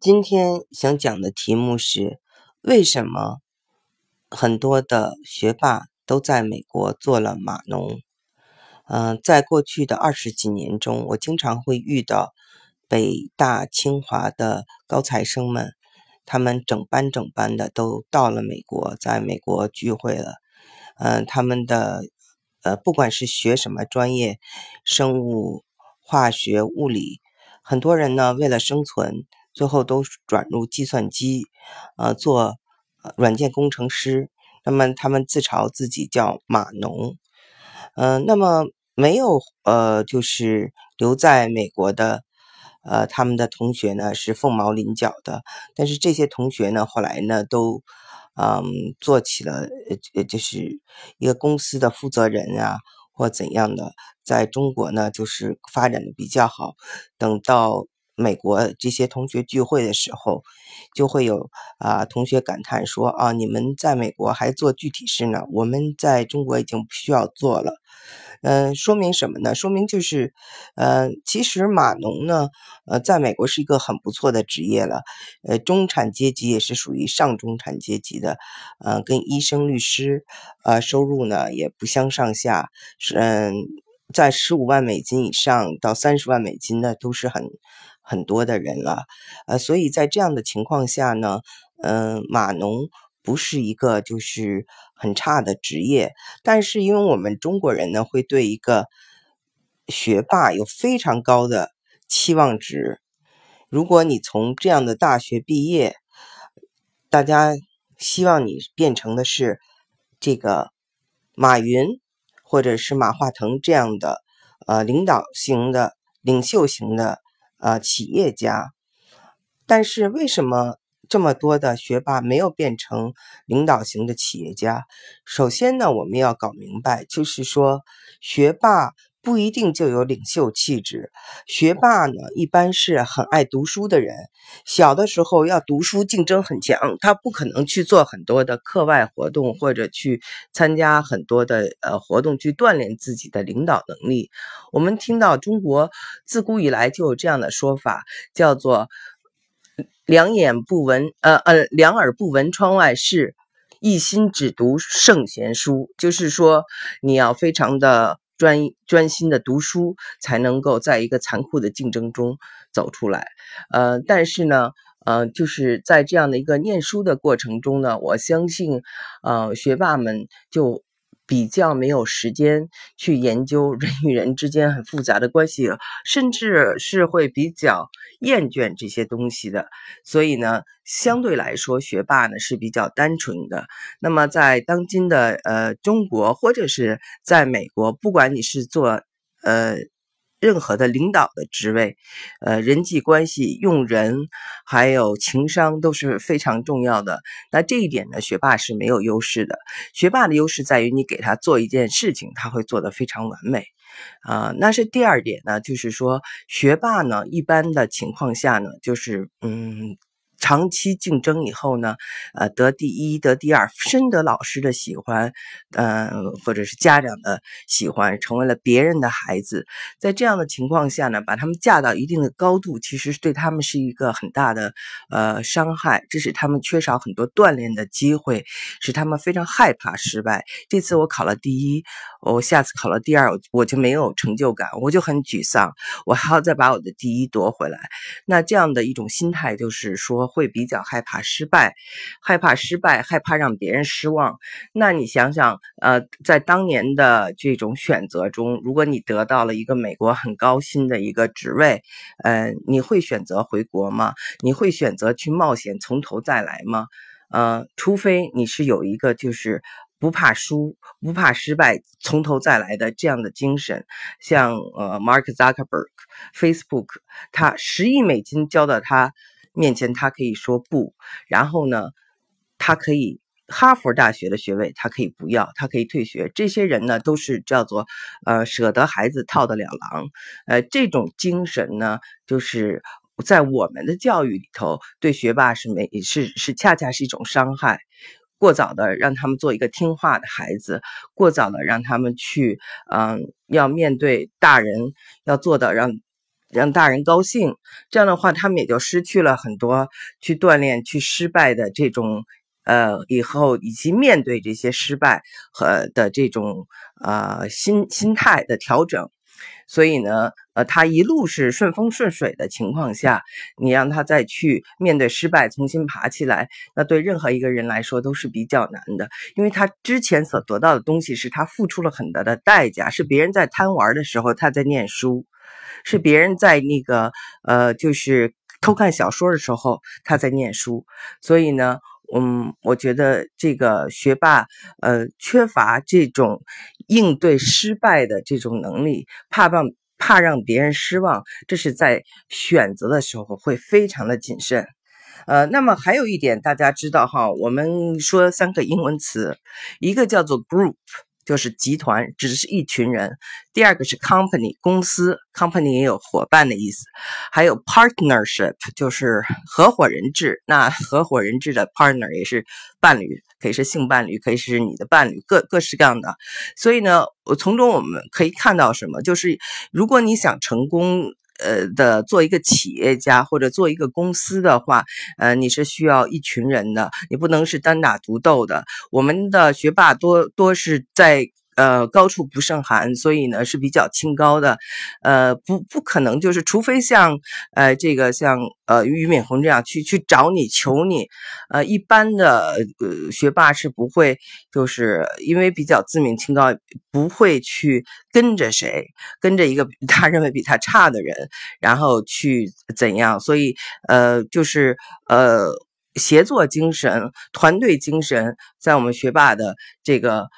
今天想讲的题目是：为什么很多的学霸都在美国做了码农？嗯，在过去的二十几年中，我经常会遇到北大、清华的高材生们，他们整班整班的都到了美国，在美国聚会了。嗯，他们的呃，不管是学什么专业，生物、化学、物理，很多人呢为了生存。最后都转入计算机，呃，做软件工程师。那么他们自嘲自己叫码农，嗯，那么没有呃，就是留在美国的，呃，他们的同学呢是凤毛麟角的。但是这些同学呢，后来呢都，嗯，做起了呃，就是一个公司的负责人啊，或怎样的，在中国呢就是发展的比较好。等到。美国这些同学聚会的时候，就会有啊同学感叹说啊，你们在美国还做具体事呢，我们在中国已经不需要做了。嗯，说明什么呢？说明就是，呃，其实码农呢，呃，在美国是一个很不错的职业了。呃，中产阶级也是属于上中产阶级的，呃，跟医生、律师，呃，收入呢也不相上下。是嗯，在十五万美金以上到三十万美金的都是很。很多的人了，呃，所以在这样的情况下呢，嗯，码农不是一个就是很差的职业，但是因为我们中国人呢，会对一个学霸有非常高的期望值。如果你从这样的大学毕业，大家希望你变成的是这个马云或者是马化腾这样的呃领导型的领袖型的。呃，企业家，但是为什么这么多的学霸没有变成领导型的企业家？首先呢，我们要搞明白，就是说学霸。不一定就有领袖气质。学霸呢，一般是很爱读书的人。小的时候要读书，竞争很强，他不可能去做很多的课外活动，或者去参加很多的呃活动去锻炼自己的领导能力。我们听到中国自古以来就有这样的说法，叫做“两眼不闻呃呃两耳不闻窗外事，一心只读圣贤书”，就是说你要非常的。专专心的读书，才能够在一个残酷的竞争中走出来。呃，但是呢，呃，就是在这样的一个念书的过程中呢，我相信，呃，学霸们就。比较没有时间去研究人与人之间很复杂的关系，甚至是会比较厌倦这些东西的。所以呢，相对来说，学霸呢是比较单纯的。那么，在当今的呃中国，或者是在美国，不管你是做呃。任何的领导的职位，呃，人际关系、用人，还有情商都是非常重要的。那这一点呢，学霸是没有优势的。学霸的优势在于你给他做一件事情，他会做得非常完美。啊，那是第二点呢，就是说学霸呢，一般的情况下呢，就是嗯。长期竞争以后呢，呃，得第一，得第二，深得老师的喜欢，呃，或者是家长的喜欢，成为了别人的孩子。在这样的情况下呢，把他们架到一定的高度，其实对他们是一个很大的呃伤害，这使他们缺少很多锻炼的机会，使他们非常害怕失败。这次我考了第一，我下次考了第二，我就没有成就感，我就很沮丧，我还要再把我的第一夺回来。那这样的一种心态就是说。会比较害怕失败，害怕失败，害怕让别人失望。那你想想，呃，在当年的这种选择中，如果你得到了一个美国很高薪的一个职位，呃，你会选择回国吗？你会选择去冒险从头再来吗？呃，除非你是有一个就是不怕输、不怕失败、从头再来的这样的精神，像呃，Mark Zuckerberg，Facebook，他十亿美金交到他。面前他可以说不，然后呢，他可以哈佛大学的学位，他可以不要，他可以退学。这些人呢，都是叫做呃舍得孩子套得了狼，呃这种精神呢，就是在我们的教育里头，对学霸是没是是恰恰是一种伤害。过早的让他们做一个听话的孩子，过早的让他们去嗯要面对大人，要做到让。让大人高兴，这样的话，他们也就失去了很多去锻炼、去失败的这种，呃，以后以及面对这些失败和的这种呃心心态的调整。所以呢，呃，他一路是顺风顺水的情况下，你让他再去面对失败，重新爬起来，那对任何一个人来说都是比较难的，因为他之前所得到的东西是他付出了很大的代价，是别人在贪玩的时候他在念书。是别人在那个呃，就是偷看小说的时候，他在念书。所以呢，嗯，我觉得这个学霸呃，缺乏这种应对失败的这种能力，怕让怕让别人失望，这是在选择的时候会非常的谨慎。呃，那么还有一点大家知道哈，我们说三个英文词，一个叫做 group。就是集团指的是一群人，第二个是 company 公司，company 也有伙伴的意思，还有 partnership 就是合伙人制，那合伙人制的 partner 也是伴侣，可以是性伴侣，可以是你的伴侣，各各式各样的。所以呢，我从中我们可以看到什么？就是如果你想成功。呃的做一个企业家或者做一个公司的话，呃，你是需要一群人的，你不能是单打独斗的。我们的学霸多多是在。呃，高处不胜寒，所以呢是比较清高的，呃，不不可能就是，除非像呃这个像呃俞敏洪这样去去找你求你，呃，一般的呃学霸是不会，就是因为比较自命清高，不会去跟着谁，跟着一个 他认为比他差的人，然后去怎样，所以呃就是呃协作精神、团队精神，在我们学霸的这个。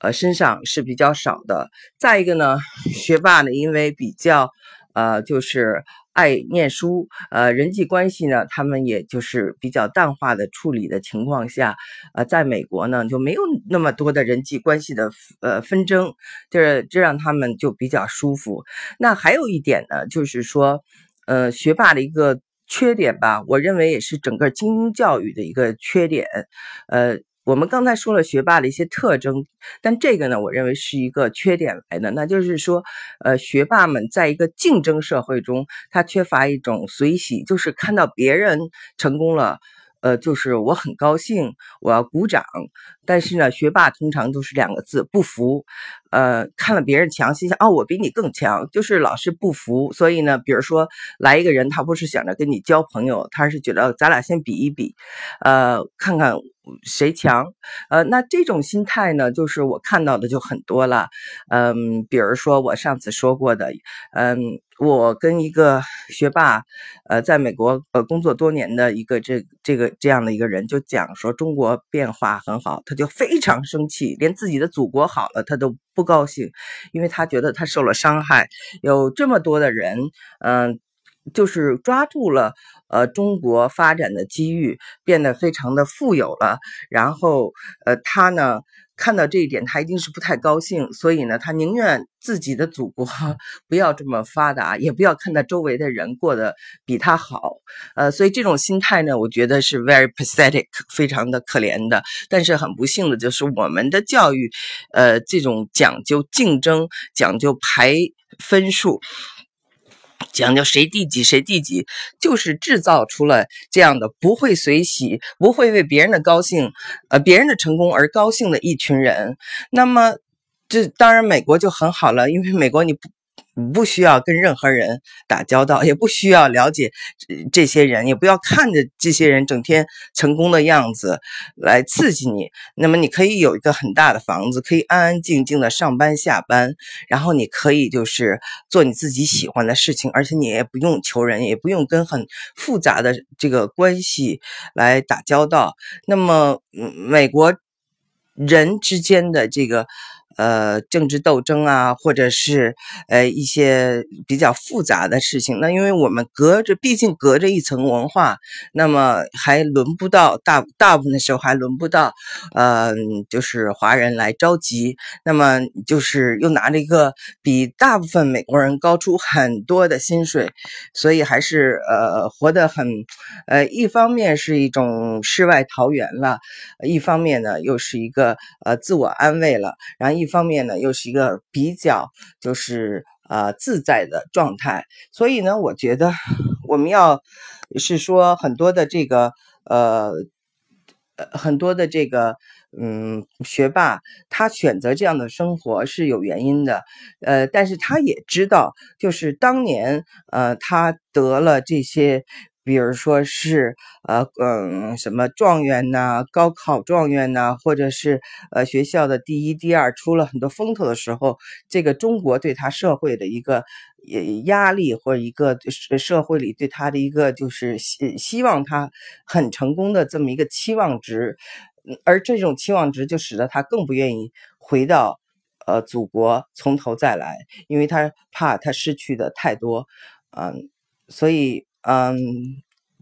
呃，身上是比较少的。再一个呢，学霸呢，因为比较呃，就是爱念书，呃，人际关系呢，他们也就是比较淡化的处理的情况下，呃，在美国呢，就没有那么多的人际关系的呃纷争，这这让他们就比较舒服。那还有一点呢，就是说，呃，学霸的一个缺点吧，我认为也是整个精英教育的一个缺点，呃。我们刚才说了学霸的一些特征，但这个呢，我认为是一个缺点来的，那就是说，呃，学霸们在一个竞争社会中，他缺乏一种随喜，就是看到别人成功了。呃，就是我很高兴，我要鼓掌。但是呢，学霸通常都是两个字：不服。呃，看了别人强，心想哦，我比你更强，就是老是不服。所以呢，比如说来一个人，他不是想着跟你交朋友，他是觉得咱俩先比一比，呃，看看谁强。呃，那这种心态呢，就是我看到的就很多了。嗯，比如说我上次说过的，嗯。我跟一个学霸，呃，在美国呃工作多年的一个这这个这样的一个人，就讲说中国变化很好，他就非常生气，连自己的祖国好了他都不高兴，因为他觉得他受了伤害。有这么多的人，嗯，就是抓住了呃中国发展的机遇，变得非常的富有了，然后呃他呢。看到这一点，他一定是不太高兴，所以呢，他宁愿自己的祖国 不要这么发达，也不要看到周围的人过得比他好。呃，所以这种心态呢，我觉得是 very pathetic，非常的可怜的。但是很不幸的就是我们的教育，呃，这种讲究竞争、讲究排分数。讲究谁第几谁第几，就是制造出了这样的不会随喜、不会为别人的高兴、呃别人的成功而高兴的一群人。那么，这当然美国就很好了，因为美国你不。不需要跟任何人打交道，也不需要了解这些人，也不要看着这些人整天成功的样子来刺激你。那么，你可以有一个很大的房子，可以安安静静的上班下班，然后你可以就是做你自己喜欢的事情，而且你也不用求人，也不用跟很复杂的这个关系来打交道。那么，美国人之间的这个。呃，政治斗争啊，或者是呃一些比较复杂的事情，那因为我们隔着，毕竟隔着一层文化，那么还轮不到大大部分的时候还轮不到，呃，就是华人来着急，那么就是又拿着一个比大部分美国人高出很多的薪水，所以还是呃活得很，呃，一方面是一种世外桃源了，一方面呢又是一个呃自我安慰了，然后一。一方面呢，又是一个比较就是呃自在的状态。所以呢，我觉得我们要是说很多的这个呃呃很多的这个。嗯，学霸他选择这样的生活是有原因的，呃，但是他也知道，就是当年，呃，他得了这些，比如说是，呃，嗯，什么状元呐，高考状元呐，或者是呃学校的第一、第二，出了很多风头的时候，这个中国对他社会的一个呃压力，或者一个社会里对他的一个就是希希望他很成功的这么一个期望值。而这种期望值就使得他更不愿意回到，呃，祖国从头再来，因为他怕他失去的太多，嗯，所以，嗯，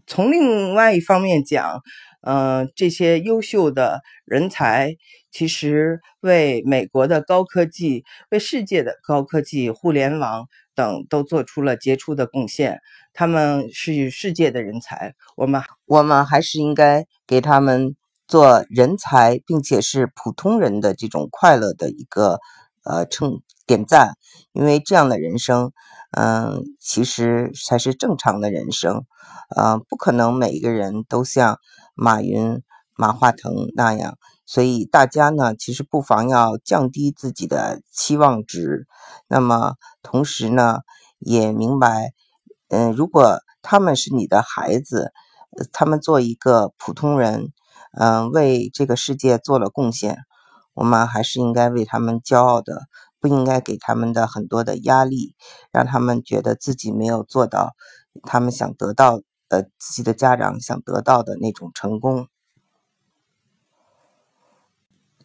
从另外一方面讲，嗯，这些优秀的人才其实为美国的高科技、为世界的高科技、互联网等都做出了杰出的贡献。他们是世界的人才，我们我们还是应该给他们。做人才，并且是普通人的这种快乐的一个呃称点赞，因为这样的人生，嗯，其实才是正常的人生，呃，不可能每一个人都像马云、马化腾那样，所以大家呢，其实不妨要降低自己的期望值，那么同时呢，也明白，嗯，如果他们是你的孩子，他们做一个普通人。嗯，为这个世界做了贡献，我们还是应该为他们骄傲的，不应该给他们的很多的压力，让他们觉得自己没有做到他们想得到呃，自己的家长想得到的那种成功。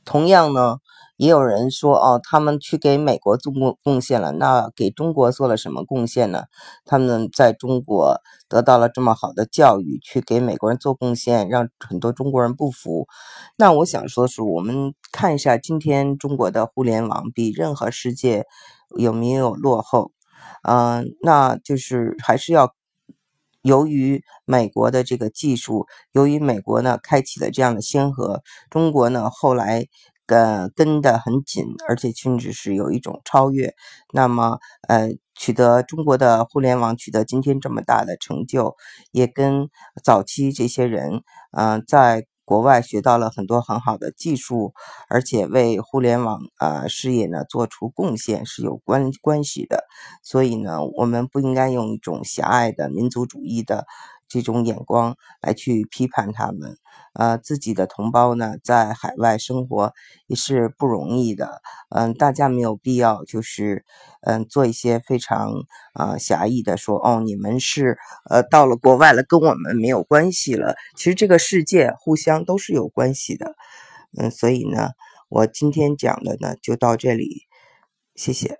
同样呢。也有人说，哦，他们去给美国做贡贡献了，那给中国做了什么贡献呢？他们在中国得到了这么好的教育，去给美国人做贡献，让很多中国人不服。那我想说的是，我们看一下今天中国的互联网比任何世界有没有落后？嗯，那就是还是要由于美国的这个技术，由于美国呢开启了这样的先河，中国呢后来。呃，跟得很紧，而且甚至是有一种超越。那么，呃，取得中国的互联网取得今天这么大的成就，也跟早期这些人，嗯，在国外学到了很多很好的技术，而且为互联网啊事业呢做出贡献是有关关系的。所以呢，我们不应该用一种狭隘的民族主义的。这种眼光来去批判他们，呃，自己的同胞呢，在海外生活也是不容易的，嗯，大家没有必要就是，嗯，做一些非常啊狭义的说，哦，你们是呃到了国外了，跟我们没有关系了。其实这个世界互相都是有关系的，嗯，所以呢，我今天讲的呢就到这里，谢谢。